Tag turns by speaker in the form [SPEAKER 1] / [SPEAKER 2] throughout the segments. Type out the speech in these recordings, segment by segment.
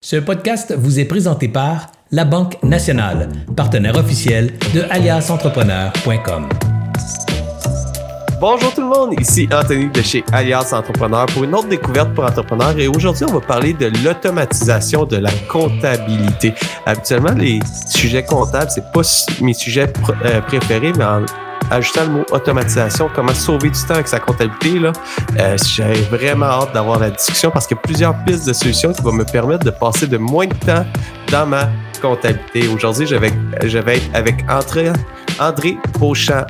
[SPEAKER 1] Ce podcast vous est présenté par La Banque Nationale, partenaire officiel de aliasentrepreneur.com.
[SPEAKER 2] Bonjour tout le monde, ici Anthony de chez Alias Entrepreneur pour une autre découverte pour entrepreneurs et aujourd'hui on va parler de l'automatisation de la comptabilité. Habituellement les sujets comptables c'est pas mes sujets euh, préférés mais en ajoutant le mot automatisation, comment sauver du temps avec sa comptabilité, là, euh, j'ai vraiment hâte d'avoir la discussion parce qu'il y a plusieurs pistes de solutions qui vont me permettre de passer de moins de temps dans ma comptabilité. Aujourd'hui, je vais, je vais être avec André, André beauchamp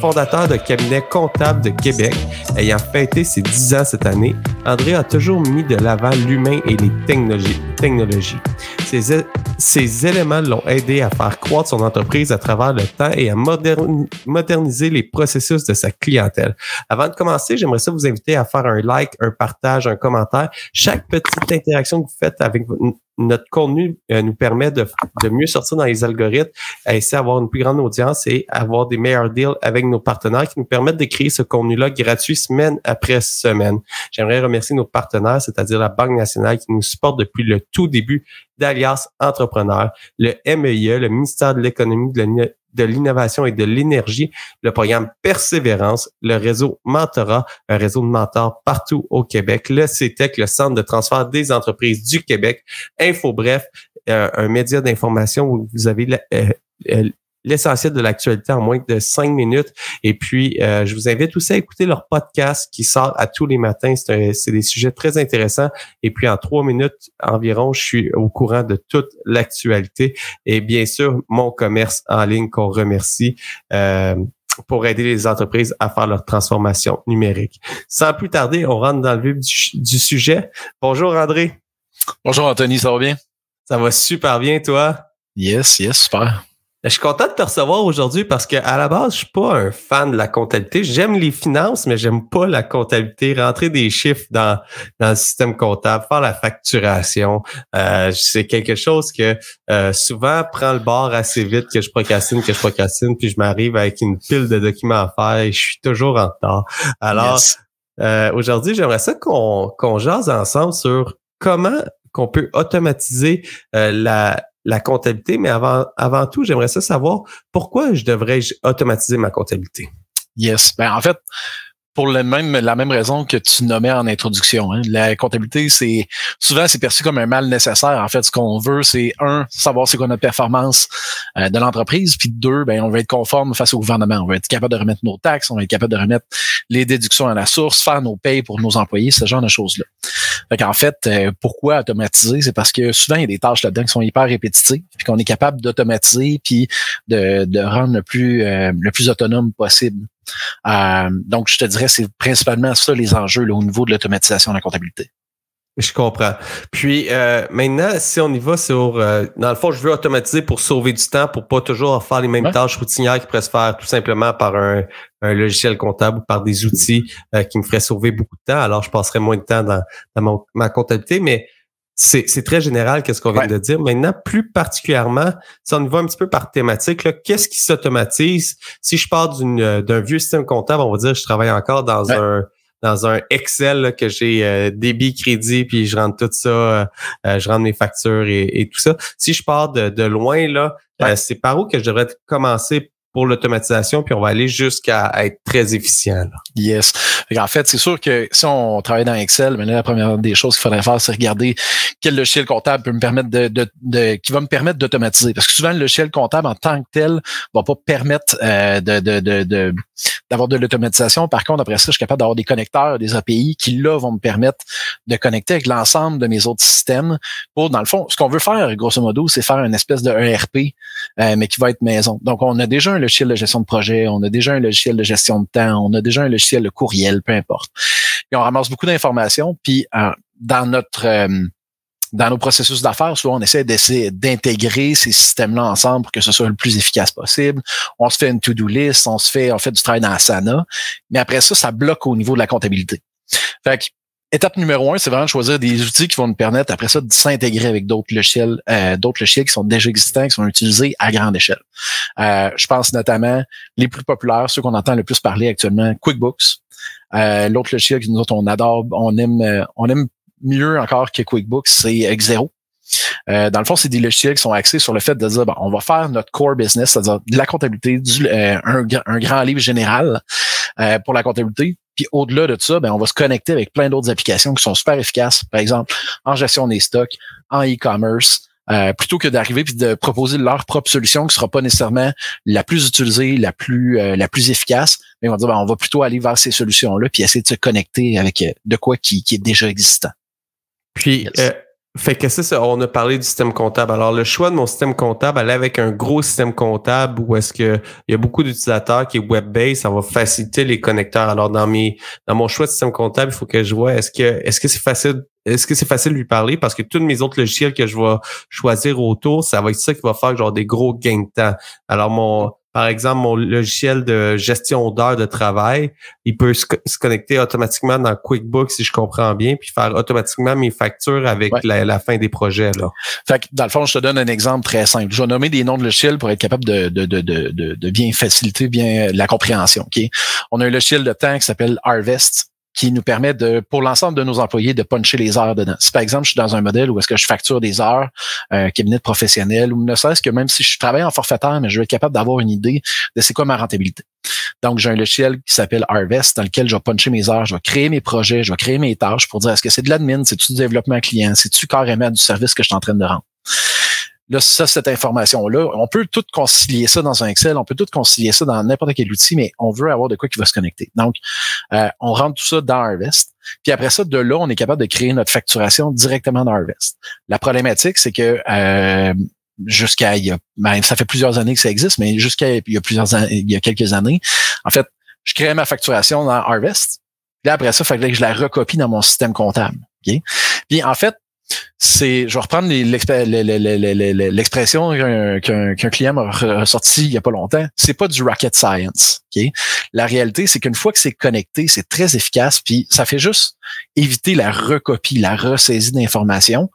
[SPEAKER 2] fondateur de cabinet comptable de Québec. Ayant fêté ses 10 ans cette année, André a toujours mis de l'avant l'humain et les technologies. technologies. Ces, ces éléments l'ont aidé à faire croître son entreprise à travers le temps et à moderniser les processus de sa clientèle. Avant de commencer, j'aimerais ça vous inviter à faire un like, un partage, un commentaire. Chaque petite interaction que vous faites avec notre contenu euh, nous permet de, de, mieux sortir dans les algorithmes, à essayer d'avoir une plus grande audience et avoir des meilleurs deals avec nos partenaires qui nous permettent de créer ce contenu-là gratuit semaine après semaine. J'aimerais remercier nos partenaires, c'est-à-dire la Banque nationale qui nous supporte depuis le tout début d'Alias Entrepreneur, le MEIE, le ministère de l'économie, de de l'innovation et de l'énergie, le programme Persévérance, le réseau Mentorat, un réseau de mentors partout au Québec, le CETEC, le Centre de transfert des entreprises du Québec, Info Bref, euh, un média d'information où vous avez euh, euh, l'essentiel de l'actualité en moins de cinq minutes. Et puis, euh, je vous invite aussi à écouter leur podcast qui sort à tous les matins. C'est des sujets très intéressants. Et puis, en trois minutes environ, je suis au courant de toute l'actualité. Et bien sûr, mon commerce en ligne qu'on remercie. Euh, pour aider les entreprises à faire leur transformation numérique. Sans plus tarder, on rentre dans le vif du sujet. Bonjour André.
[SPEAKER 3] Bonjour Anthony, ça va bien?
[SPEAKER 2] Ça va super bien, toi?
[SPEAKER 3] Yes, yes, super.
[SPEAKER 2] Je suis content de te recevoir aujourd'hui parce que à la base, je suis pas un fan de la comptabilité. J'aime les finances, mais j'aime pas la comptabilité. Rentrer des chiffres dans, dans le système comptable, faire la facturation, euh, c'est quelque chose que euh, souvent prend le bord assez vite, que je procrastine, que je procrastine, puis je m'arrive avec une pile de documents à faire et je suis toujours en retard. Alors, euh, aujourd'hui, j'aimerais ça qu'on qu'on jase ensemble sur comment qu'on peut automatiser la la comptabilité, mais avant, avant tout, j'aimerais ça savoir pourquoi je devrais automatiser ma comptabilité?
[SPEAKER 3] Yes. Ben, en fait, pour le même, la même raison que tu nommais en introduction. Hein. La comptabilité, c'est souvent c'est perçu comme un mal nécessaire. En fait, ce qu'on veut, c'est un, savoir c'est quoi notre performance euh, de l'entreprise, puis deux, ben on veut être conforme face au gouvernement. On veut être capable de remettre nos taxes, on veut être capable de remettre les déductions à la source, faire nos payes pour nos employés, ce genre de choses-là. Fait en fait, euh, pourquoi automatiser? C'est parce que souvent, il y a des tâches là-dedans qui sont hyper répétitives, puis qu'on est capable d'automatiser, puis de, de rendre le plus, euh, le plus autonome possible. Euh, donc, je te dirais, c'est principalement ça les enjeux là, au niveau de l'automatisation de la comptabilité.
[SPEAKER 2] Je comprends. Puis euh, maintenant, si on y va sur, euh, dans le fond, je veux automatiser pour sauver du temps, pour pas toujours faire les mêmes tâches routinières qui pourraient se faire tout simplement par un, logiciel comptable ou par des outils qui me feraient sauver beaucoup de temps. Alors, je passerais moins de temps dans, ma comptabilité, mais c'est très général qu'est-ce qu'on vient de dire. Maintenant, plus particulièrement, si on y va un petit peu par thématique, qu'est-ce qui s'automatise? Si je pars d'un vieux système comptable, on va dire je travaille encore dans un dans un Excel que j'ai euh, débit, crédit, puis je rentre tout ça, euh, euh, je rentre mes factures et, tout ça. Si je pars de, de loin, là, c'est par où que je devrais commencer pour l'automatisation, puis on va aller jusqu'à être très efficient.
[SPEAKER 3] Yes. En fait, c'est sûr que si on travaille dans Excel, mais la première des choses qu'il faudrait faire, c'est regarder quel logiciel comptable peut me permettre de, de, de qui va me permettre d'automatiser. Parce que souvent, le logiciel comptable en tant que tel va pas permettre euh, de, de, d'avoir de, l'automatisation. Par contre, après ça, je suis capable d'avoir des connecteurs, des API qui, là, vont me permettre de connecter avec l'ensemble de mes autres systèmes pour, dans le fond, ce qu'on veut faire, grosso modo, c'est faire une espèce de ERP, euh, mais qui va être maison. Donc, on a déjà un logiciel de gestion de projet, on a déjà un logiciel de gestion de temps, on a déjà un logiciel de courriel, peu importe. Et on ramasse beaucoup d'informations, puis euh, dans notre euh, dans nos processus d'affaires, souvent on essaie d'essayer d'intégrer ces systèmes-là ensemble pour que ce soit le plus efficace possible. On se fait une to-do list, on se fait, on fait du travail dans Asana, mais après ça, ça bloque au niveau de la comptabilité. Fait que étape numéro un, c'est vraiment de choisir des outils qui vont nous permettre après ça de s'intégrer avec d'autres logiciels, euh, d'autres logiciels qui sont déjà existants, qui sont utilisés à grande échelle. Euh, je pense notamment les plus populaires, ceux qu'on entend le plus parler actuellement, QuickBooks. Euh, L'autre logiciel que nous autres on adore, on aime, euh, on aime mieux encore que QuickBooks, c'est Xero. Euh, dans le fond, c'est des logiciels qui sont axés sur le fait de dire, bon, on va faire notre core business, c'est-à-dire de la comptabilité, du, euh, un, grand livre général euh, pour la comptabilité. Puis au-delà de ça, ben, on va se connecter avec plein d'autres applications qui sont super efficaces, par exemple en gestion des stocks, en e-commerce, euh, plutôt que d'arriver puis de proposer leur propre solution qui sera pas nécessairement la plus utilisée, la plus euh, la plus efficace, mais on va dire ben, on va plutôt aller vers ces solutions là puis essayer de se connecter avec euh, de quoi qui, qui est déjà existant.
[SPEAKER 2] Puis fait que c'est ça, on a parlé du système comptable. Alors, le choix de mon système comptable, aller avec un gros système comptable où est-ce que il y a beaucoup d'utilisateurs qui est web-based, ça va faciliter les connecteurs. Alors, dans mes, dans mon choix de système comptable, il faut que je vois est-ce que, est-ce que c'est facile, est-ce que c'est facile de lui parler? Parce que tous mes autres logiciels que je vais choisir autour, ça va être ça qui va faire genre des gros gains de temps. Alors, mon, par exemple, mon logiciel de gestion d'heures de travail, il peut se, connecter automatiquement dans QuickBooks, si je comprends bien, puis faire automatiquement mes factures avec la, fin des projets. Là.
[SPEAKER 3] Fait que, dans le fond, je te donne un exemple très simple. Je vais nommer des noms de logiciels pour être capable de, de, de, de, de bien faciliter bien la compréhension. Ok, On a un logiciel de temps qui s'appelle Harvest qui nous permet de, pour l'ensemble de nos employés, de puncher les heures dedans. Si par exemple, je suis dans un modèle où est-ce que je facture des heures, un cabinet professionnel, ou ne serait-ce que même si je travaille en forfaitaire, mais je vais être capable d'avoir une idée de c'est quoi ma rentabilité. Donc, j'ai un logiciel qui s'appelle Harvest dans lequel je vais puncher mes heures, je vais créer mes projets, je vais créer mes tâches pour dire est-ce que c'est de l'admin, c'est-tu du développement client, c'est-tu carrément du service que je suis en train de rendre? Là, ça, cette information-là, on peut tout concilier ça dans un Excel, on peut tout concilier ça dans n'importe quel outil, mais on veut avoir de quoi qui va se connecter. Donc, euh, on rentre tout ça dans Harvest. Puis après ça, de là, on est capable de créer notre facturation directement dans Harvest. La problématique, c'est que euh, jusqu'à il y a, ben, ça fait plusieurs années que ça existe, mais jusqu'à il y a plusieurs années, il y a quelques années, en fait, je crée ma facturation dans Harvest. Puis après ça, il fallait que je la recopie dans mon système comptable. Puis en fait, c'est, je vais reprendre l'expression qu'un client m'a ressorti il y a pas longtemps. C'est pas du rocket science. La réalité, c'est qu'une fois que c'est connecté, c'est très efficace, puis ça fait juste éviter la recopie, la ressaisie d'informations.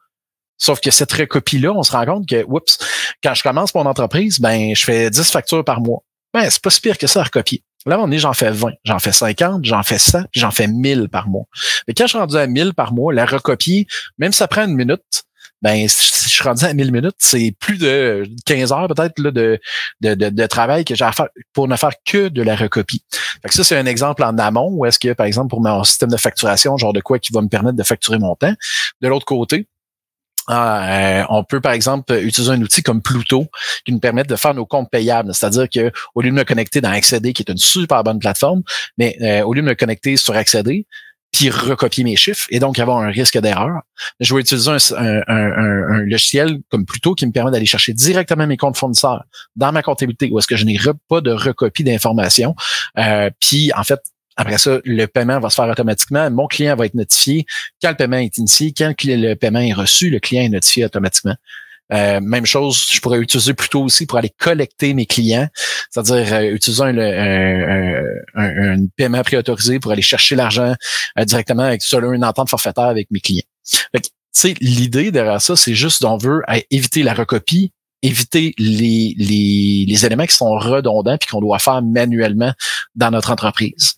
[SPEAKER 3] Sauf que cette recopie-là, on se rend compte que, oups, quand je commence mon entreprise, ben, je fais 10 factures par mois. Ben, c'est pas si pire que ça à recopier. Là, on est, j'en fais 20, j'en fais 50, j'en fais 100, puis j'en fais 1000 par mois. Mais quand je suis rendu à 1000 par mois, la recopier, même si ça prend une minute, ben si je suis rendu à 1000 minutes, c'est plus de 15 heures peut-être là, de, de, de, travail que j'ai à faire pour ne faire que de la recopie. Fait que ça, c'est un exemple en amont où est-ce que, par exemple, pour mon système de facturation, genre de quoi qui va me permettre de facturer mon temps. De l'autre côté, ah, euh, on peut, par exemple, utiliser un outil comme Pluto qui nous permet de faire nos comptes payables. C'est-à-dire que au lieu de me connecter dans Accéder, qui est une super bonne plateforme, mais euh, au lieu de me connecter sur Accéder, puis recopier mes chiffres et donc avoir un risque d'erreur, je vais utiliser un, logiciel comme Pluto qui me permet d'aller chercher directement mes comptes fournisseurs dans ma comptabilité où est-ce que je n'ai pas de recopie d'informations. Euh, puis, en fait, après ça, le paiement va se faire automatiquement. Mon client va être notifié quand le paiement est initié, quand le paiement est reçu, le client est notifié automatiquement. Euh, même chose, je pourrais utiliser plutôt aussi pour aller collecter mes clients, c'est-à-dire euh, utiliser un, un, un, paiement préautorisé pour aller chercher l'argent euh, directement avec selon une entente forfaitaire avec mes clients. L'idée derrière ça, c'est juste qu'on veut éviter la recopie, éviter les, les, les éléments qui sont redondants puis qu'on doit faire manuellement dans notre entreprise.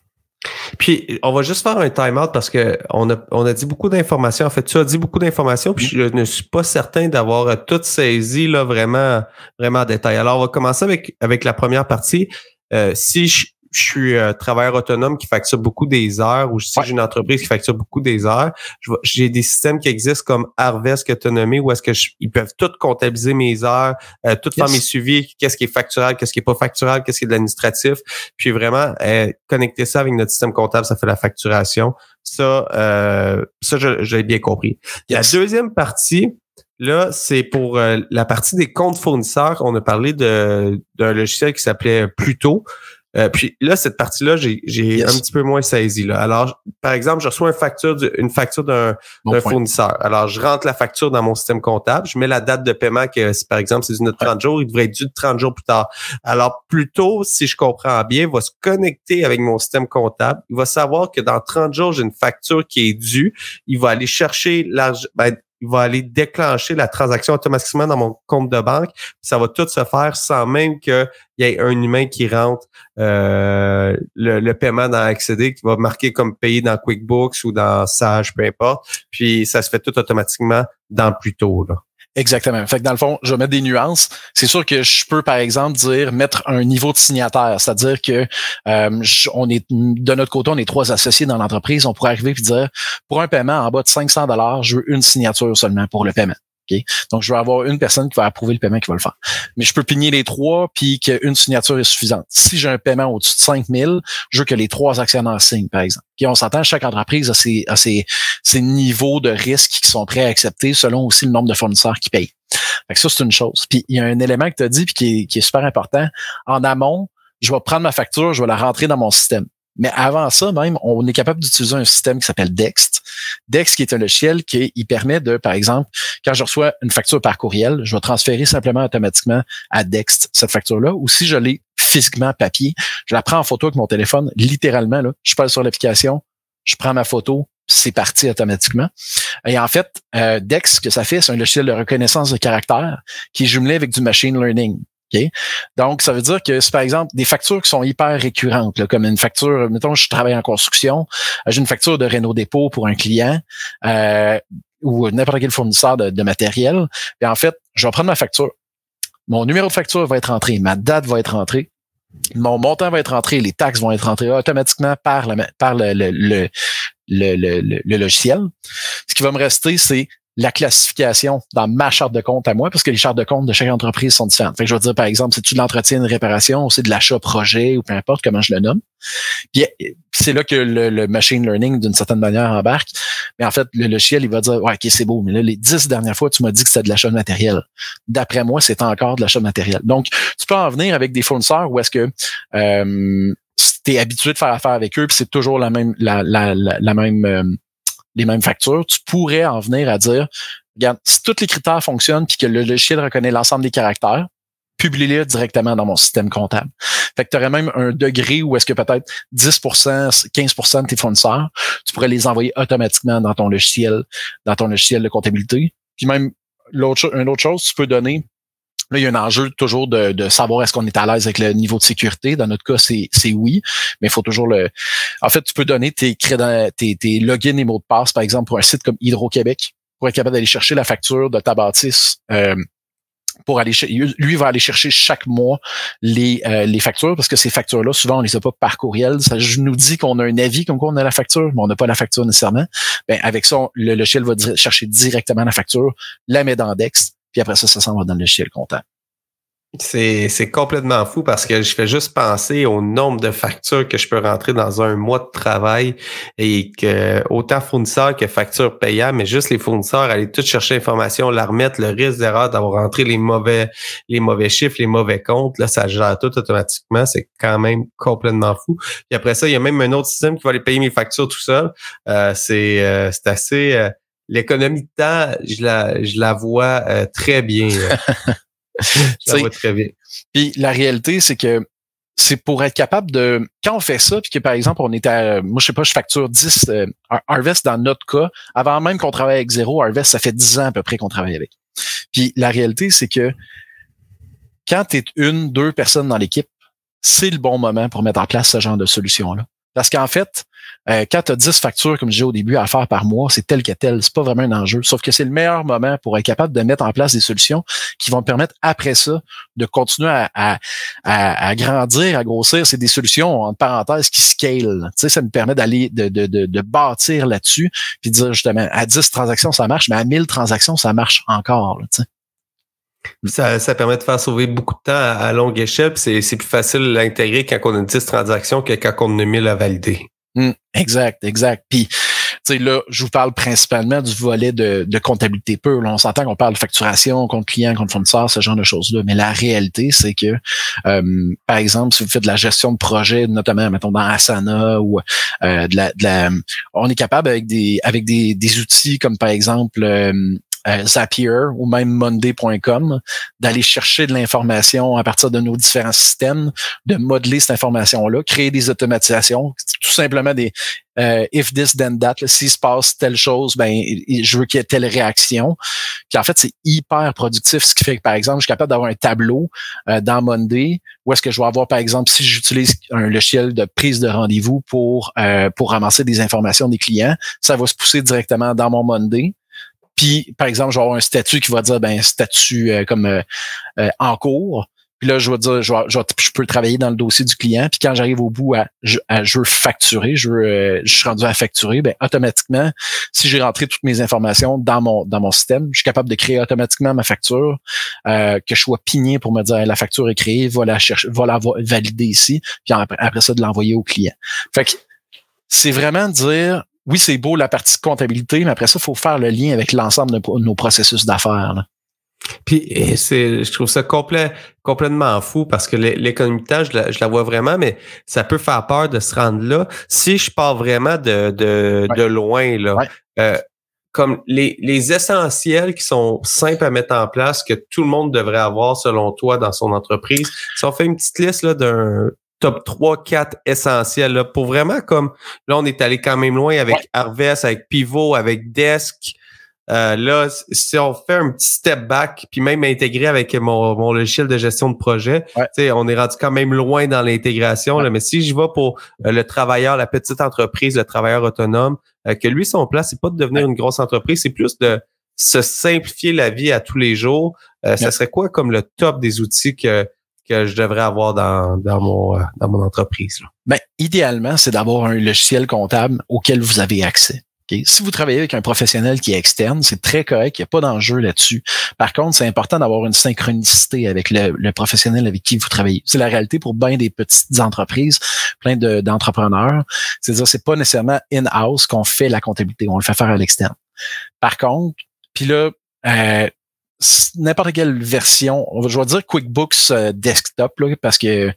[SPEAKER 2] Puis, on va juste faire un time-out parce que on a, on a dit beaucoup d'informations. En fait, tu as dit beaucoup d'informations, puis je ne suis pas certain d'avoir tout saisi là, vraiment, vraiment en détail. Alors, on va commencer avec, avec la première partie. Euh, si je, je suis un travailleur autonome qui facture beaucoup des heures ou si j'ai une entreprise qui facture beaucoup des heures, j'ai des systèmes qui existent comme Harvest que tu as nommé où est-ce que ils peuvent tout comptabiliser mes heures, euh, tout faire mes suivis, qu'est-ce qui est factural, qu'est-ce qui est pas factural, qu'est-ce qui est de l'administratif, puis vraiment euh, connecter ça avec notre système comptable, ça fait la facturation. Ça, euh, ça j'ai bien compris. La deuxième partie, Là, c'est pour euh, la partie des comptes fournisseurs. On a parlé d'un logiciel qui s'appelait Pluto. Euh, puis là, cette partie-là, j'ai un petit peu moins saisi. Là. Alors, par exemple, je reçois une facture, une facture d'un fournisseur. Alors, je rentre la facture dans mon système comptable, je mets la date de paiement que, par exemple, c'est d'une 30 jours, il devrait être dû 30 jours plus tard. Alors, plutôt, si je comprends bien, il va se connecter avec mon système comptable. Il va savoir que dans 30 jours, j'ai une facture qui est due. Il va aller chercher l'argent. Ben, va aller déclencher la transaction automatiquement dans mon compte de banque. Ça va tout se faire sans même qu'il y ait un humain qui rentre euh, le, paiement dans Accéder, qui va marquer comme payé dans QuickBooks ou dans Sage, peu importe. Puis ça se fait tout automatiquement dans Pluto. Là.
[SPEAKER 3] Exactement. Fait que dans le fond, je vais mettre des nuances. C'est sûr que je peux, par exemple, dire mettre un niveau de signataire, c'est-à-dire que euh, on est de notre côté, on est trois associés dans l'entreprise. On pourrait arriver et dire pour un paiement en bas de 500 dollars, je veux une signature seulement pour le paiement. Donc, je vais avoir une personne qui va approuver le paiement qui va le faire. Mais je peux pigner les trois puis qu'une signature est suffisante. Si j'ai un paiement au-dessus de 5 000, je veux que les trois actionnaires signent, par exemple. Puis on s'entend, chaque entreprise a ses, a ses, ses, niveaux de risque qui sont prêts à accepter selon aussi le nombre de fournisseurs qui payent. Fait que ça, c'est une chose. Puis il y a un élément que tu as dit puis qui est, qui est super important. En amont, je vais prendre ma facture, je vais la rentrer dans mon système. Mais avant ça, même, on est capable d'utiliser un système qui s'appelle Dext. Dext, qui est un logiciel qui il permet de, par exemple, quand je reçois une facture par courriel, je vais transférer simplement automatiquement à Dext cette facture-là. Ou si je l'ai physiquement papier, je la prends en photo avec mon téléphone, littéralement. Là, je passe sur l'application, je prends ma photo, c'est parti automatiquement. Et en fait, euh, Dex, que ça fait, c'est un logiciel de reconnaissance de caractère qui est jumelé avec du machine learning. Donc, ça veut dire que c'est par exemple des factures qui sont hyper récurrentes, comme une facture, mettons, je travaille en construction, euh, j'ai une facture de Renault Dépôt pour un client euh, ou n'importe quel fournisseur de, matériel. Et en fait, je vais prendre ma facture. Mon numéro de facture va être entré, ma date va être entrée, mon montant va être entré, les taxes vont être entrées automatiquement par, par le, le, le, le, logiciel. Ce qui va me rester, c'est la classification dans ma charte de compte à moi, parce que les chartes de compte de chaque entreprise sont différentes. Fait que je vais dire, par exemple, c'est-tu de l'entretien, une réparation, ou c'est de l'achat projet, ou peu importe comment je le nomme. Puis c'est là que le, machine learning, d'une certaine manière, embarque. Mais en fait, le logiciel, il va dire, ouais, OK, c'est beau, mais là, les dix dernières fois, tu m'as dit que c'était de l'achat de matériel. D'après moi, c'est encore de l'achat de matériel. Donc, tu peux en venir avec des fournisseurs où est-ce que euh, tu es habitué de faire affaire avec eux, puis c'est toujours la même, la, même euh, les mêmes factures, tu pourrais en venir à dire, regarde, si tous les critères fonctionnent puis que le logiciel reconnaît l'ensemble des caractères, publie-les directement dans mon système comptable. Fait que tu aurais même un degré où est-ce que peut-être 10% 15 de tes fournisseurs, tu pourrais les envoyer automatiquement dans ton logiciel, dans ton logiciel de comptabilité. Puis même l'autre une autre chose, tu peux donner Là, il y a un enjeu toujours de, de savoir est-ce qu'on est à l'aise avec le niveau de sécurité. Dans notre cas, c'est, oui, mais il faut toujours le. En fait, tu peux donner tes, tes, tes logins et mots de passe, par exemple, pour un site comme Hydro-Québec, pour être capable d'aller chercher la facture de ta bâtisse. Euh, pour aller lui va aller chercher chaque mois les, euh, les factures parce que ces factures là souvent on les a pas par courriel ça nous dit qu'on a un avis comme quoi on a la facture mais on n'a pas la facture nécessairement ben avec ça le logiciel va chercher directement la facture la met dans Dex puis après ça, ça s'en va dans le logiciel comptable.
[SPEAKER 2] C'est, complètement fou parce que je fais juste penser au nombre de factures que je peux rentrer dans un mois de travail et que autant fournisseurs que factures payables, mais juste les fournisseurs aller tout chercher l'information, la remettre, le risque d'erreur d'avoir rentré les mauvais, les mauvais chiffres, les mauvais comptes, là, ça gère tout automatiquement. C'est quand même complètement fou. Puis après ça, il y a même un autre système qui va aller payer mes factures tout seul. Euh, c'est, euh, assez, euh, l'économie de temps, je la, je la vois euh, très bien. je la vois très bien.
[SPEAKER 3] Puis la réalité, c'est que c'est pour être capable de quand on fait ça puis que par exemple on est à moi je sais pas je facture 10 euh, Harvest dans notre cas avant même qu'on travaille avec zéro Harvest ça fait 10 ans à peu près qu'on travaille avec puis la réalité c'est que quand tu es une deux personnes dans l'équipe c'est le bon moment pour mettre en place ce genre de solution là parce qu'en fait euh, quand tu as 10 factures, comme je disais au début, à faire par mois, c'est tel que tel. C'est pas vraiment un enjeu. Sauf que c'est le meilleur moment pour être capable de mettre en place des solutions qui vont permettre après ça de continuer à, à, à, grandir, à grossir. C'est des solutions, en parenthèse, qui scale. Tu sais, ça me permet d'aller, de, de, de, de bâtir là-dessus, puis de dire justement, à 10 transactions, ça marche, mais à 1000 transactions, ça marche encore. sais.
[SPEAKER 2] Ça, ça, permet de faire sauver beaucoup de temps à, longue échelle. C'est plus facile à quand on a 10 transactions que quand on a 1000 à valider.
[SPEAKER 3] Hum, exact, exact. Puis, tu sais, là, je vous parle principalement du volet de, de comptabilité pure. Là, on s'entend qu'on parle de facturation, compte client, compte fournisseur, ce genre de choses-là. Mais la réalité, c'est que, euh, par exemple, si vous faites de la gestion de projet, notamment, mettons, dans Asana ou euh, de, la, de la, on est capable avec des avec des, des outils comme par exemple euh, euh, Zapier ou même Monday.com, d'aller chercher de l'information à partir de nos différents systèmes, de modeler cette information-là, créer des automatisations, tout simplement des euh, if this then that, s'il se passe telle chose, ben je veux qu'il y ait telle réaction. Puis en fait, c'est hyper productif, ce qui fait que par exemple, je suis capable d'avoir un tableau euh, dans Monday où est-ce que je vais avoir par exemple si j'utilise un logiciel de prise de rendez-vous pour pour ramasser des informations des clients, ça va se pousser directement dans mon Monday Puis, par exemple, je vais avoir un statut qui va dire ben statut euh, comme euh, euh, en cours. Puis là, je vais dire, je, je, peux travailler dans le dossier du client. Puis quand j'arrive au bout à, je, veux facturer, je, veux, je suis rendu à facturer, ben automatiquement, si j'ai rentré toutes mes informations dans mon dans mon système, je suis capable de créer automatiquement ma facture, que je sois pigné pour me dire la facture est créée, va la chercher, va la valider ici, puis après, après ça de l'envoyer au client. Fait que c'est vraiment dire oui, c'est beau la partie comptabilité, mais après ça, il faut faire le lien avec l'ensemble de nos processus d'affaires.
[SPEAKER 2] Puis c'est, je trouve ça complet, complètement fou parce que l'économie de temps, je la, vois vraiment, mais ça peut faire peur de se rendre là. Si je pars vraiment de, de, de loin, là, euh, comme les, les essentiels qui sont simples à mettre en place, que tout le monde devrait avoir selon toi dans son entreprise, si on fait une petite liste là, d'un top 3, 4 essentiels. Là, pour vraiment comme là, on est allé quand même loin avec Harvest, avec Pivot, avec Desk. Euh, là, si on fait un petit step back, puis même intégré avec mon, mon logiciel de gestion de projet, on est rendu quand même loin dans l'intégration. Mais si je vais pour euh, le travailleur, la petite entreprise, le travailleur autonome, euh, que lui, son plan, c'est pas de devenir une grosse entreprise, c'est plus de se simplifier la vie à tous les jours. Ça serait quoi comme le top des outils que que je devrais avoir dans, dans, mon, euh, dans mon entreprise? Là?
[SPEAKER 3] Ben, idéalement, c'est d'avoir un logiciel comptable auquel vous avez accès. Si vous travaillez avec un professionnel qui est externe, c'est très correct, il n'y a pas d'enjeu là-dessus. Par contre, c'est important d'avoir une synchronicité avec le, le, professionnel avec qui vous travaillez. C'est la réalité pour bien des petites entreprises, plein d'entrepreneurs. C'est-à-dire, c'est pas nécessairement in-house qu'on fait la comptabilité, on le fait faire à l'externe. Par contre, puis là, euh, n'importe quelle version, je vais dire QuickBooks euh, Desktop là, parce que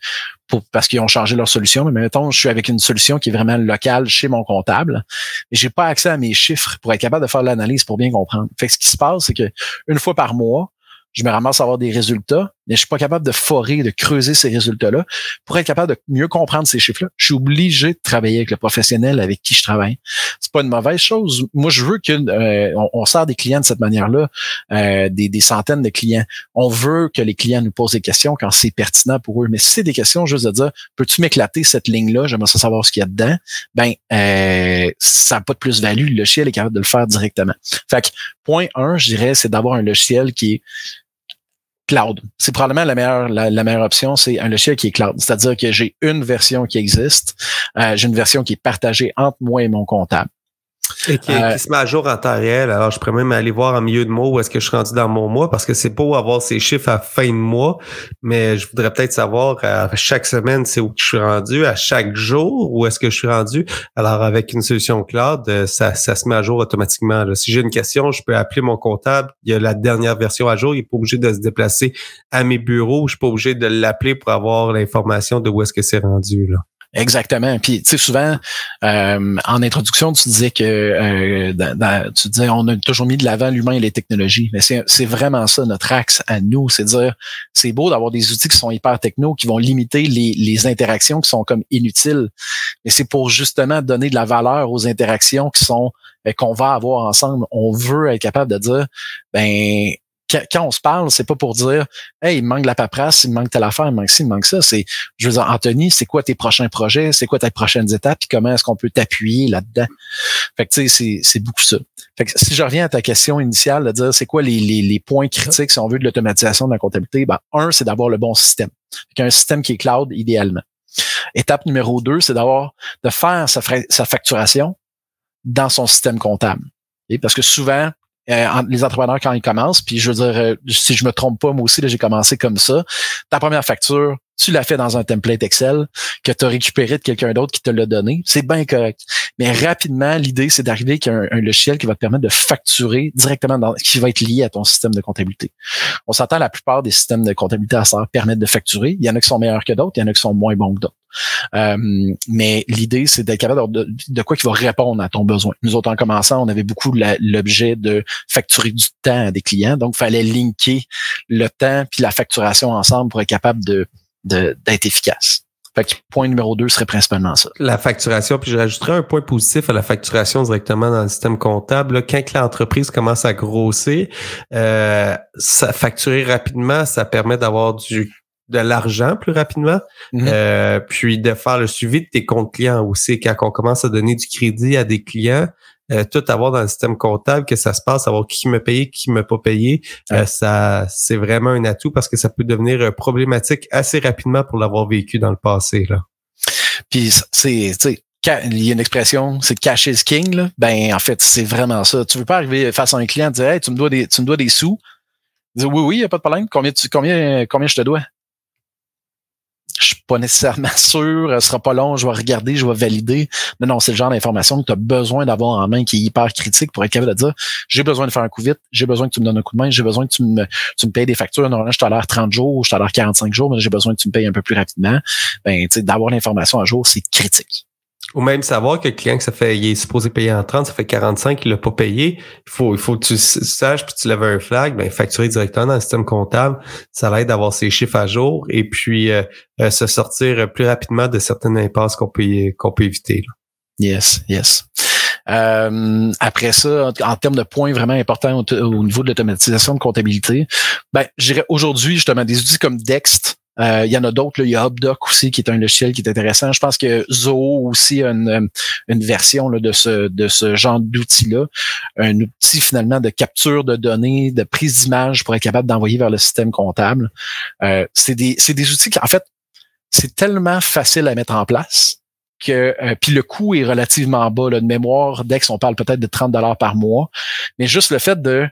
[SPEAKER 3] parce qu'ils ont changé leur solution. Mais mettons, je suis avec une solution qui est vraiment locale chez mon comptable. Et j'ai pas accès à mes chiffres pour être capable de faire l'analyse pour bien comprendre. Fait que ce qui se passe, c'est que une fois par mois, je me ramasse à avoir des résultats, mais je suis pas capable de forer, de creuser ces résultats-là. Pour être capable de mieux comprendre ces chiffres-là, je suis obligé de travailler avec le professionnel avec qui je travaille. C'est pas une mauvaise chose. Moi, je veux que euh, on, sert des clients de cette manière-là, euh, des, des, centaines de clients. On veut que les clients nous posent des questions quand c'est pertinent pour eux. Mais si c'est des questions juste de dire, peux-tu m'éclater cette ligne-là, j'aimerais savoir ce qu'il y a dedans, ben euh, ça n'a pas de plus-value. Le logiciel est capable de le faire directement. Fait que point un, je dirais, c'est d'avoir un logiciel qui est cloud. C'est probablement la meilleure, la, meilleure option, c'est un logiciel qui est cloud. C'est-à-dire que j'ai une version qui existe, euh, j'ai une version qui est partagée entre moi et mon comptable.
[SPEAKER 2] Et qui, euh, se met à jour en temps réel. Alors, je pourrais même aller voir en milieu de mois où est-ce que je suis rendu dans mon mois parce que c'est beau avoir ces chiffres à fin de mois, mais je voudrais peut-être savoir à chaque semaine c'est où je suis rendu, à chaque jour où est-ce que je suis rendu? Alors, avec une solution cloud, euh, ça, ça se met à jour automatiquement. Si j'ai une question, je peux appeler mon comptable. Il y a la dernière version à jour. Il n'est pas obligé de se déplacer à mes bureaux. Je suis pas obligé de l'appeler pour avoir l'information de où est-ce que c'est rendu. Là.
[SPEAKER 3] Exactement. Puis tu sais souvent euh, en introduction tu disais que euh, tu disais on a toujours mis de l'avant l'humain et les technologies. Mais c'est vraiment ça notre axe à nous, c'est dire c'est beau d'avoir des outils qui sont hyper techno qui vont limiter les, les interactions qui sont comme inutiles. Mais c'est pour justement donner de la valeur aux interactions qui sont euh, qu'on va avoir ensemble. On veut être capable de dire ben quand on se parle, c'est pas pour dire Hey, il manque de la paperasse, il manque telle affaire, il manque ci, il manque ça. C'est je veux dire, Anthony, c'est quoi tes prochains projets, c'est quoi tes prochaines étapes, puis comment est-ce qu'on peut t'appuyer là-dedans? Fait que tu sais, c'est beaucoup ça. Fait que si je reviens à ta question initiale de dire c'est quoi les, les, points critiques si on veut de l'automatisation de la comptabilité, ben, un, c'est d'avoir le bon système. Fait un système qui est cloud idéalement. Étape numéro deux, c'est d'avoir de faire sa, sa facturation dans son système comptable. Parce que souvent, euh, les entrepreneurs quand ils commencent, puis je veux dire, euh, si je me trompe pas, moi aussi, j'ai commencé comme ça. Ta première facture, tu l'as fait dans un template Excel que tu as récupéré de quelqu'un d'autre qui te l'a donné. C'est bien correct. Mais rapidement, l'idée, c'est d'arriver avec un, un, logiciel qui va te permettre de facturer directement dans, qui va être lié à ton système de comptabilité. On s'entend la plupart des systèmes de comptabilité à ça permettent de facturer. Il y en a qui sont meilleurs que d'autres, il y en a qui sont moins bons que d'autres. Euh, mais l'idée, c'est d'être capable de, de, quoi qui va répondre à ton besoin. Nous autres, en commençant, on avait beaucoup l'objet de facturer du temps à des clients. Donc, il fallait linker le temps puis la facturation ensemble pour être capable de d'être efficace. Fait que point numéro deux serait principalement ça.
[SPEAKER 2] La facturation, puis je rajouterais un point positif à la facturation directement dans le système comptable. Là, quand l'entreprise commence à grossir, euh, ça, facturer rapidement, ça permet d'avoir du de l'argent plus rapidement, mm-hmm. euh, puis de faire le suivi de tes comptes clients aussi. Quand on commence à donner du crédit à des clients, euh, tout avoir dans le système comptable, que ça se passe, savoir qui m'a payé, qui m'a pas payé, euh, ça c'est vraiment un atout parce que ça peut devenir euh, problématique assez rapidement pour l'avoir vécu dans le passé. Là.
[SPEAKER 3] Puis c'est, il y a une expression, c'est cash is king. Là. Ben, en fait, c'est vraiment ça. Tu veux pas arriver face à un client et dire Hey, tu me dois des, tu me dois des sous. Dire, oui, oui, il n'y a pas de problème. Combien, tu, combien, combien je te dois? Je suis pas nécessairement sûr, ce sera pas long, je vais regarder, je vais valider. Non, non, c'est le genre d'information que tu as besoin d'avoir en main qui est hyper critique pour être capable de dire j'ai besoin de faire un coup vite, j'ai besoin que tu me donnes un coup de main, j'ai besoin que tu me, tu me payes des factures. Normalement, je t'ai l'air 30 jours, je t'ai l'air 45 jours, mais j'ai besoin que tu me payes un peu plus rapidement. Ben, tu sais, d'avoir l'information à jour, c'est critique.
[SPEAKER 2] Ou même savoir que le client que ça fait, il est supposé payer en 30, ça fait 45, il l'a pas payé. Il faut, il faut que tu saches, puis tu lèves un flag, ben, facturer directement dans le système comptable. Ça l'aide d'avoir ses chiffres à jour et puis euh, euh, se sortir plus rapidement de certaines impasses qu'on peut, qu'on peut éviter.
[SPEAKER 3] Yes, yes. Euh, après ça, en, termes de points vraiment importants au, niveau de l'automatisation de comptabilité, ben, je dirais aujourd'hui, justement, des outils comme Dext, euh, il y en a d'autres. Il y a HubDoc aussi, qui est un logiciel qui est intéressant. Je pense que Zoho aussi a une, une version là, de, ce, de ce genre d'outil-là. Un outil finalement de capture de données, de prise d'image pour être capable d'envoyer vers le système comptable. Euh, c'est des, des outils qui, en fait, c'est tellement facile à mettre en place que euh, puis le coût est relativement bas là, de mémoire. Dex, on parle peut-être de 30 dollars par mois, mais juste le fait de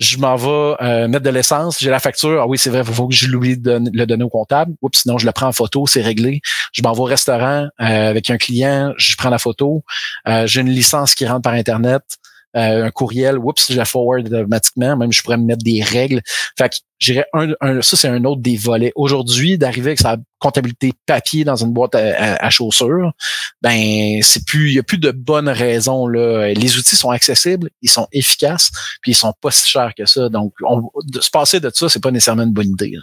[SPEAKER 3] je m'en vais euh, mettre de l'essence, j'ai la facture. Ah oui, c'est vrai, il faut que je l'oublie de le donner au comptable. Oups, sinon je le prends en photo, c'est réglé. Je m'en vais au restaurant euh, avec un client, je prends la photo. Euh, j'ai une licence qui rentre par Internet. Euh, un courriel, oups, je la forward automatiquement, même je pourrais me mettre des règles. Fait que j'irais un, un, ça c'est un autre des volets. Aujourd'hui, d'arriver avec sa comptabilité papier dans une boîte à, chaussures, ben c'est plus, il y a plus de bonnes raisons là. Les outils sont accessibles, ils sont efficaces, puis ils sont pas si chers que ça. Donc, on, de se passer de ça, c'est pas nécessairement une bonne idée.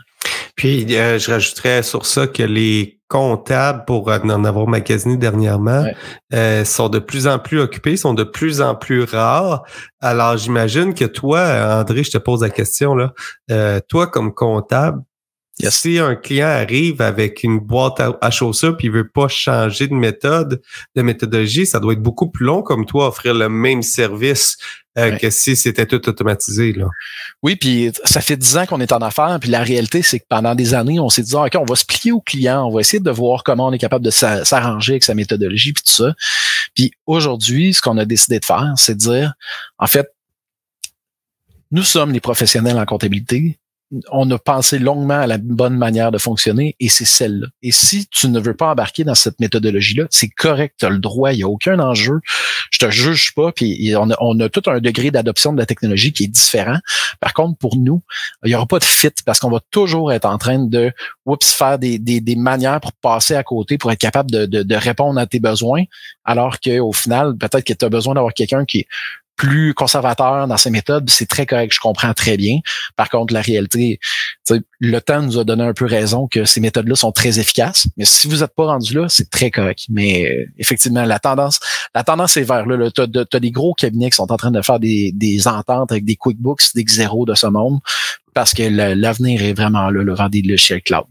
[SPEAKER 2] Puis euh, je rajouterais sur ça que les comptables, pour en avoir magasiné dernièrement, euh, sont de plus en plus occupés, sont de plus en plus rares. Alors j'imagine que toi, André, je te pose la question là. Euh, toi, comme comptable, si un client arrive avec une boîte à, chaussures puis il veut pas changer de méthode, de méthodologie, ça doit être beaucoup plus long comme toi offrir le même service euh, que si c'était tout automatisé. Là.
[SPEAKER 3] Oui, puis ça fait dix ans qu'on est en affaires, puis la réalité, c'est que pendant des années, on s'est dit, OK, on va se plier au client, on va essayer de voir comment on est capable de s'arranger avec sa méthodologie, puis tout ça. Puis aujourd'hui, ce qu'on a décidé de faire, c'est de dire, en fait, nous sommes les professionnels en comptabilité, on a pensé longuement à la bonne manière de fonctionner et c'est celle-là. Et si tu ne veux pas embarquer dans cette méthodologie-là, c'est correct, tu as le droit, il n'y a aucun enjeu. Je te juge pas, puis on a, tout un degré d'adoption de la technologie qui est différent. Par contre, pour nous, il n'y aura pas de fit parce qu'on va toujours être en train de oups, faire des, des, manières pour passer à côté, pour être capable de, de, de répondre à tes besoins, alors qu'au final, peut-être que tu as besoin d'avoir quelqu'un qui plus conservateur dans ses méthodes, c'est très correct, je comprends très bien. Par contre, la réalité, le temps nous a donné un peu raison que ces méthodes-là sont très efficaces. Mais si vous n'êtes pas rendu là, c'est très correct. Mais euh, effectivement, la tendance, la tendance est vers là. Tu as, des gros cabinets qui sont en train de faire des, des ententes avec des QuickBooks, des Xero de ce monde, parce que l'avenir est vraiment là, le vers des logiciels cloud.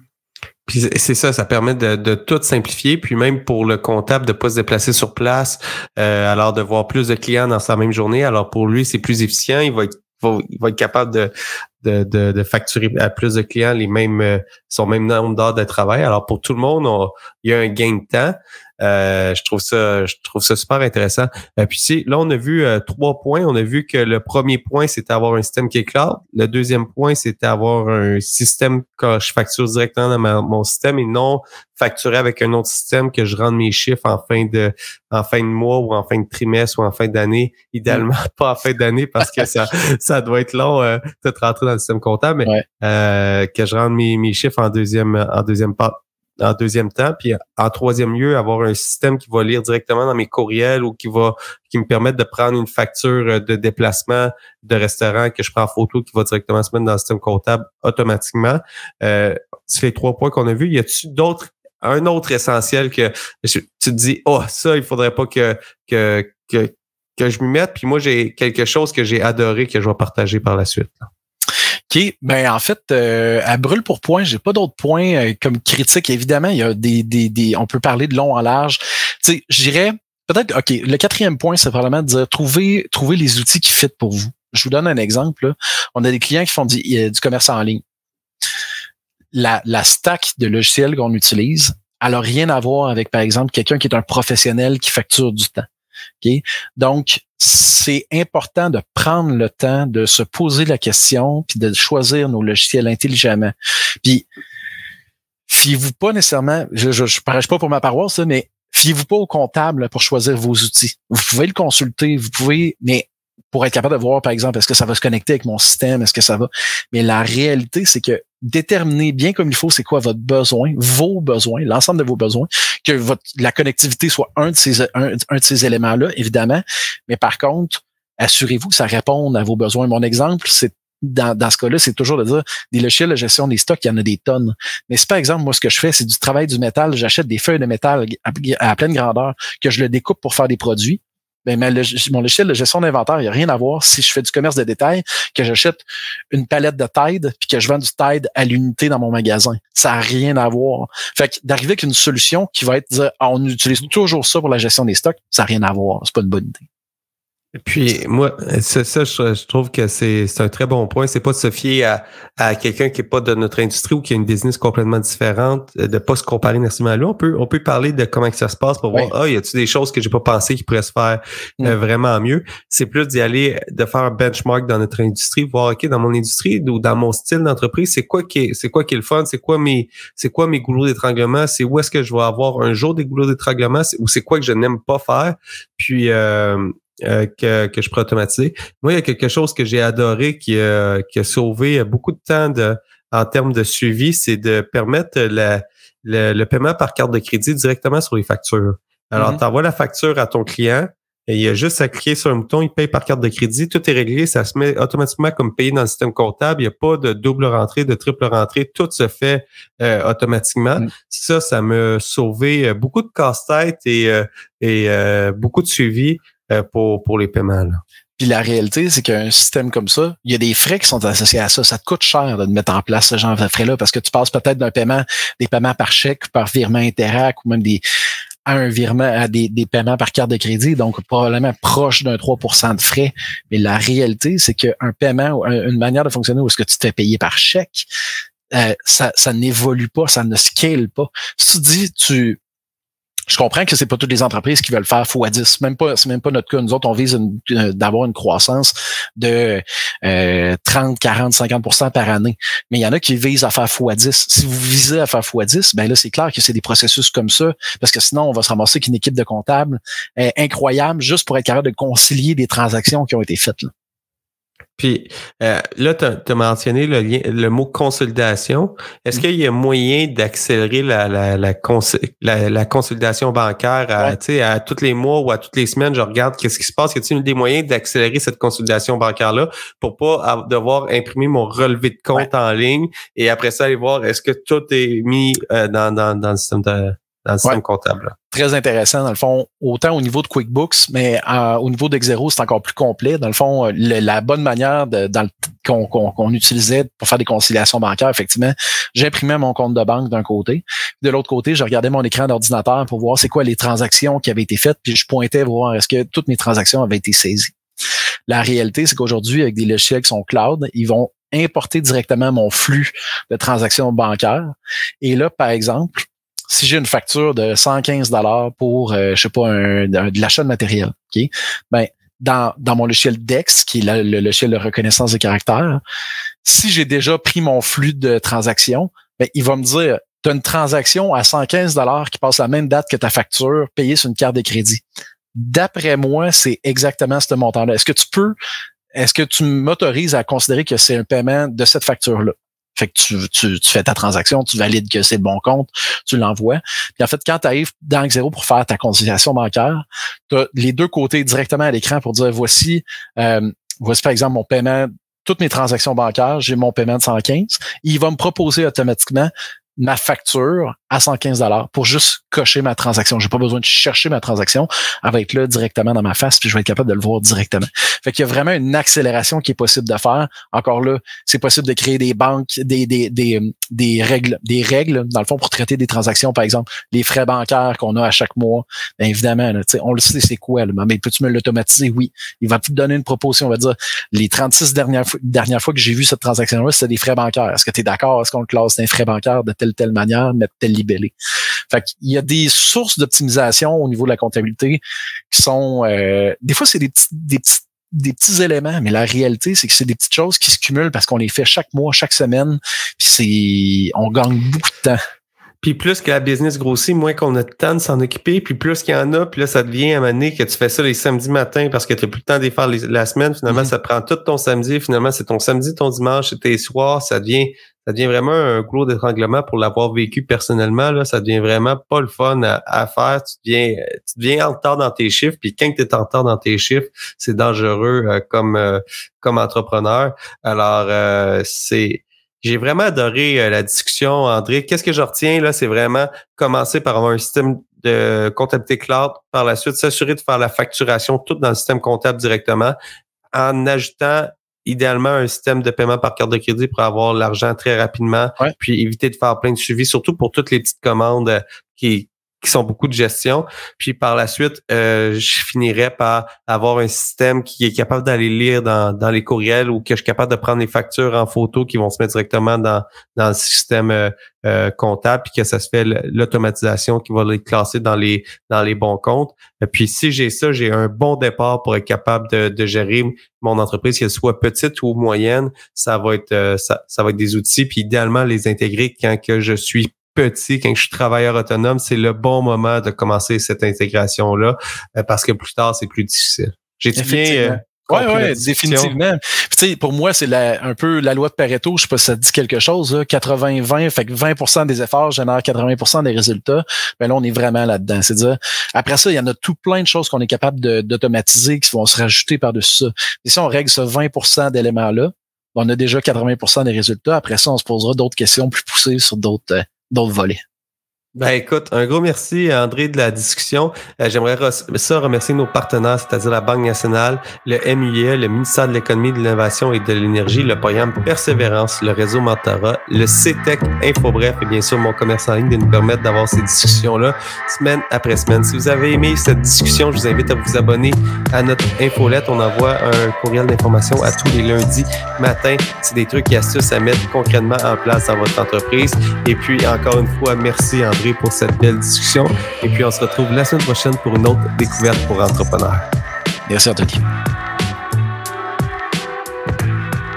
[SPEAKER 2] Puis c'est ça, ça permet de, de, tout simplifier, puis même pour le comptable de pas se déplacer sur place, euh, alors de voir plus de clients dans sa même journée. Alors pour lui, c'est plus efficient. Il va être, il va être capable de, de, de, facturer à plus de clients les mêmes euh, son même nombre d'heures de travail. Alors pour tout le monde, il y a un gain de temps. Euh, je trouve ça, je trouve ça super intéressant. Euh, puis là, on a vu euh, trois points. On a vu que le premier point, c'était avoir un système qui est cloud. Le deuxième point, c'était avoir un système que je facture directement dans mon système et non facturer avec un autre système que je rende mes chiffres en fin de en fin de mois ou en fin de trimestre ou en fin d'année. Idéalement, pas en fin d'année parce que ça, ça doit être long euh, de rentrer dans le système comptable, mais que je rende mes, mes chiffres en deuxième en deuxième part en deuxième temps, puis en troisième lieu, avoir un système qui va lire directement dans mes courriels ou qui va qui me permettre de prendre une facture euh, de déplacement de restaurant que je prends en photo qui va directement se mettre dans le système comptable automatiquement. Euh, c'est les trois points qu'on a vus. Y a-t-il d'autres un autre essentiel que tu te dis oh ça il faudrait pas que que que, que je m'y mette puis moi j'ai quelque chose que j'ai adoré que je vais partager par la suite.
[SPEAKER 3] OK. Ben, en fait, euh, à brûle pour point, j'ai pas d'autres points euh, comme critique. Évidemment, il y a des, des, des, on peut parler de long en large. Tu sais, je dirais, peut-être, OK, le quatrième point, c'est probablement de dire trouver, trouver les outils qui fit pour vous. Je vous donne un exemple. On a des clients qui font du, du commerce en ligne. La, la stack de logiciels qu'on utilise, elle n'a rien à voir avec, par exemple, quelqu'un qui est un professionnel qui facture du temps. Okay? Donc, c'est important de prendre le temps de se poser la question puis de choisir nos logiciels intelligemment. Puis, fiez-vous pas nécessairement, je je, je pas pour ma paroisse, mais fiez-vous pas au comptable pour choisir vos outils. Vous pouvez le consulter, vous pouvez, mais pour être capable de voir, par exemple, est-ce que ça va se connecter avec mon système, est-ce que ça va? Mais la réalité, c'est que déterminer bien comme il faut c'est quoi votre besoin, vos besoins, l'ensemble de vos besoins, que la connectivité soit un de ces, un, ces éléments-là, évidemment. Mais par contre, assurez-vous que ça réponde à vos besoins. Mon exemple, c'est dans, dans ce cas-là, c'est toujours de dire des logiciels de gestion des stocks, il y en a des tonnes. Mais c'est par exemple, moi, ce que je fais, c'est du travail du métal. J'achète des feuilles de métal à, pleine grandeur que je le découpe pour faire des produits ben, mon logiciel de gestion d'inventaire, il n'y a rien à voir si je fais du commerce de détail, que j'achète une palette de Tide, puis que je vends du Tide à l'unité dans mon magasin. Ça n'a rien à voir. Fait que d'arriver avec une solution qui va être dire, ah, on utilise toujours ça pour la gestion des stocks, ça n'a rien à voir. C'est pas une bonne idée.
[SPEAKER 2] Puis moi, ça, ça je, trouve que c'est un très bon point. C'est pas de se fier à, à quelqu'un qui est pas de notre industrie ou qui a une business complètement différente, euh, de pas se comparer nécessairement à lui. On peut, on peut parler de comment que ça se passe pour voir, ah, y a-tu des choses que j'ai pas pensé qui pourraient se faire euh, vraiment mieux? C'est plus d'y aller, de faire un benchmark dans notre industrie, voir, OK, dans mon industrie ou dans mon style d'entreprise, c'est quoi qui est, c'est quoi qui est le fun, c'est quoi mes, c'est quoi mes goulots d'étranglement, c'est où est-ce que je vais avoir un jour des goulots d'étranglement, ou c'est quoi que je n'aime pas faire? Puis, euh, euh, que, que je pourrais automatiser. Moi, il y a quelque chose que j'ai adoré qui, a qui a sauvé beaucoup de temps de, en termes de suivi, c'est de permettre le, le, paiement par carte de crédit directement sur les factures. Alors, mm-hmm. tu envoies la facture à ton client, et il a juste à cliquer sur un bouton, il paye par carte de crédit, tout est réglé, ça se met automatiquement comme payé dans le système comptable, il n'y a pas de double rentrée, de triple rentrée, tout se fait euh, automatiquement. Mm. Ça, ça m'a sauvé euh, beaucoup de casse-tête et, et beaucoup de suivi euh, pour, pour les paiements. Là.
[SPEAKER 3] Puis la réalité, c'est qu'un système comme ça, il y a des frais qui sont associés à ça. Ça te coûte cher de mettre en place ce genre de frais-là parce que tu passes peut-être d'un paiement, des paiements par chèque, par virement Interac ou même des à un virement à des, des paiements par carte de crédit, donc probablement proche d'un 3% de frais. Mais la réalité, c'est qu'un paiement, une manière de fonctionner où est-ce que tu te fais payer par chèque, euh, ça, ça n'évolue pas, ça ne scale pas. Si tu dis, tu je comprends que c'est pas toutes les entreprises qui veulent faire x10. Même pas, c'est même pas notre cas. Nous autres, on vise d'avoir une croissance de euh, 30, 40, 50% par année. Mais il y en a qui visent à faire x10. Si vous visez à faire x10, ben là, c'est clair que c'est des processus comme ça, parce que sinon, on va se ramasser qu'une équipe de comptables incroyable juste pour être capable de concilier des transactions qui ont été faites. Là.
[SPEAKER 2] Puis euh, là, tu as, mentionné le, lien, le mot consolidation. Est-ce mm. qu'il y a moyen d'accélérer la, la, la, la, consolidation bancaire à, à tous les mois ou à toutes les semaines? Je regarde qu'est-ce qui se passe. Y a-t-il des moyens d'accélérer cette consolidation bancaire-là pour pas devoir imprimer mon relevé de compte en ligne et après ça aller voir est-ce que tout est mis euh, dans, dans, dans le système de dans le système comptable.
[SPEAKER 3] Très intéressant, dans le fond, autant au niveau de QuickBooks, mais euh, au niveau d'Exero, c'est encore plus complet. Dans le fond, euh, la bonne manière de, dans qu'on utilisait pour faire des conciliations bancaires, effectivement, j'imprimais mon compte de banque d'un côté. De l'autre côté, je regardais mon écran d'ordinateur pour voir c'est quoi les transactions qui avaient été faites, puis je pointais voir est-ce que toutes mes transactions avaient été saisies. La réalité, c'est qu'aujourd'hui, avec des logiciels qui sont cloud, ils vont importer directement mon flux de transactions bancaires. Et là, par exemple, si j'ai une facture de 115 dollars pour, euh, je sais pas, un, de l'achat de matériel, ok, ben dans, dans mon logiciel DEX, qui est le, logiciel de reconnaissance des caractères, si j'ai déjà pris mon flux de transactions, ben, il va me dire, tu as une transaction à 115 dollars qui passe la même date que ta facture payée sur une carte de crédit. D'après moi, c'est exactement ce montant-là. Est-ce que tu peux, est-ce que tu m'autorises à considérer que c'est un paiement de cette facture-là? Fait que tu, tu, tu, fais ta transaction, tu valides que c'est le bon compte, tu l'envoies. Puis en fait, quand tu arrives dans Xero pour faire ta conciliation bancaire, tu as les deux côtés directement à l'écran pour dire voici, euh, voici par exemple mon paiement, toutes mes transactions bancaires, j'ai mon paiement de 115. Il va me proposer automatiquement ma facture à 115 dollars pour juste cocher ma transaction. J'ai pas besoin de chercher ma transaction. Elle va être là directement dans ma face, puis je vais être capable de le voir directement. Fait qu'il y a vraiment une accélération qui est possible de faire. Encore là, c'est possible de créer des banques, des, des, des, des règles, des règles, dans le fond, pour traiter des transactions, par exemple, les frais bancaires qu'on a à chaque mois. Bien évidemment, là, on le sait, c'est quoi, là, mais peux-tu me l'automatiser? Oui. Il va te donner une proposition, on va dire, les 36 dernières, dernières fois que j'ai vu cette transaction-là, c'est des frais bancaires. Est-ce que tu es d'accord? Est-ce qu'on le classe d'un frais bancaire de telle telle manière, mettre tel libellé? Fait qu'il y a des sources d'optimisation au niveau de la comptabilité qui sont euh, des fois c'est des petits des petits des petits éléments, mais la réalité, c'est que c'est des petites choses qui se cumulent parce qu'on les fait chaque mois, chaque semaine, puis c'est on gagne beaucoup de temps.
[SPEAKER 2] Puis plus que la business grossit, moins qu'on a de temps de s'en occuper, puis plus qu'il y en a, puis là, ça devient à un moment donné que tu fais ça les samedis matins parce que tu n'as plus le temps de faire la semaine. Finalement, ça prend tout ton samedi. Finalement, c'est ton samedi, ton dimanche, c'est tes soirs. Ça devient ça devient vraiment un gros d'étranglement pour l'avoir vécu personnellement. Là, ça devient vraiment pas le fun à, faire. Tu deviens, tu deviens en retard dans tes chiffres. Puis quand tu es en retard dans tes chiffres, c'est dangereux euh, comme, euh, comme entrepreneur. Alors, euh, c'est. J'ai vraiment adoré la discussion, André. Qu'est-ce que je retiens là, c'est vraiment commencer par avoir un système de comptabilité cloud, par la suite s'assurer de faire la facturation tout dans le système comptable directement, en ajoutant idéalement un système de paiement par carte de crédit pour avoir l'argent très rapidement, puis éviter de faire plein de suivi, surtout pour toutes les petites commandes euh, qui, qui sont beaucoup de gestion. Puis par la suite, euh, je finirais par avoir un système qui est capable d'aller lire dans, dans les courriels ou que je suis capable de prendre les factures en photo qui vont se mettre directement dans, dans le système euh, euh, comptable, puis que ça se fait l'automatisation qui va les classer dans les dans les bons comptes. Et puis si j'ai ça, j'ai un bon départ pour être capable de, de gérer mon entreprise, qu'elle soit petite ou moyenne. Ça va être ça, ça va être des outils, puis idéalement les intégrer quand que je suis petit, quand je suis travailleur autonome, c'est le bon moment de commencer cette intégration-là euh, parce que plus tard, c'est plus difficile.
[SPEAKER 3] J'ai bien. Euh, oui, ouais, définitivement. Puis, pour moi, c'est un peu la loi de Pareto. Je sais pas si ça dit quelque chose. 80-20, fait que 20% des efforts génèrent 80% des résultats. Mais là, on est vraiment là-dedans. C'est-à-dire, après ça, il y en a tout plein de choses qu'on est capable d'automatiser qui vont se rajouter par-dessus ça. Et si on règle ce 20% d'éléments-là, on a déjà 80% des résultats. Après ça, on se posera d'autres questions plus poussées sur d'autres euh, d'autres volets.
[SPEAKER 2] Ben écoute, un gros merci André de la discussion. Euh, j'aimerais ça remercier nos partenaires, c'est-à-dire la Banque nationale, le MIE, le ministère de l'économie, de l'innovation et de l'énergie, le programme Persévérance, le réseau Mentora, le CETEC InfoBref et bien sûr mon commerce en ligne de nous permettre d'avoir ces discussions-là semaine après semaine. Si vous avez aimé cette discussion, je vous invite à vous abonner à notre infolette. On envoie un courriel d'information à tous les lundis matin. C'est des trucs et astuces à mettre concrètement en place dans votre entreprise. Et puis encore une fois, merci André pour cette belle discussion. Et puis, on se retrouve la semaine prochaine pour une autre découverte pour entrepreneurs.
[SPEAKER 3] Merci, Anthony.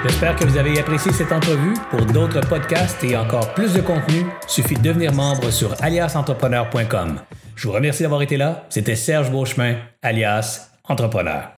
[SPEAKER 1] J'espère que vous avez apprécié cette entrevue. Pour d'autres podcasts et encore plus de contenu, suffit de devenir membre sur aliasentrepreneur.com. Je vous remercie d'avoir été là. C'était Serge Beauchemin, alias Entrepreneur.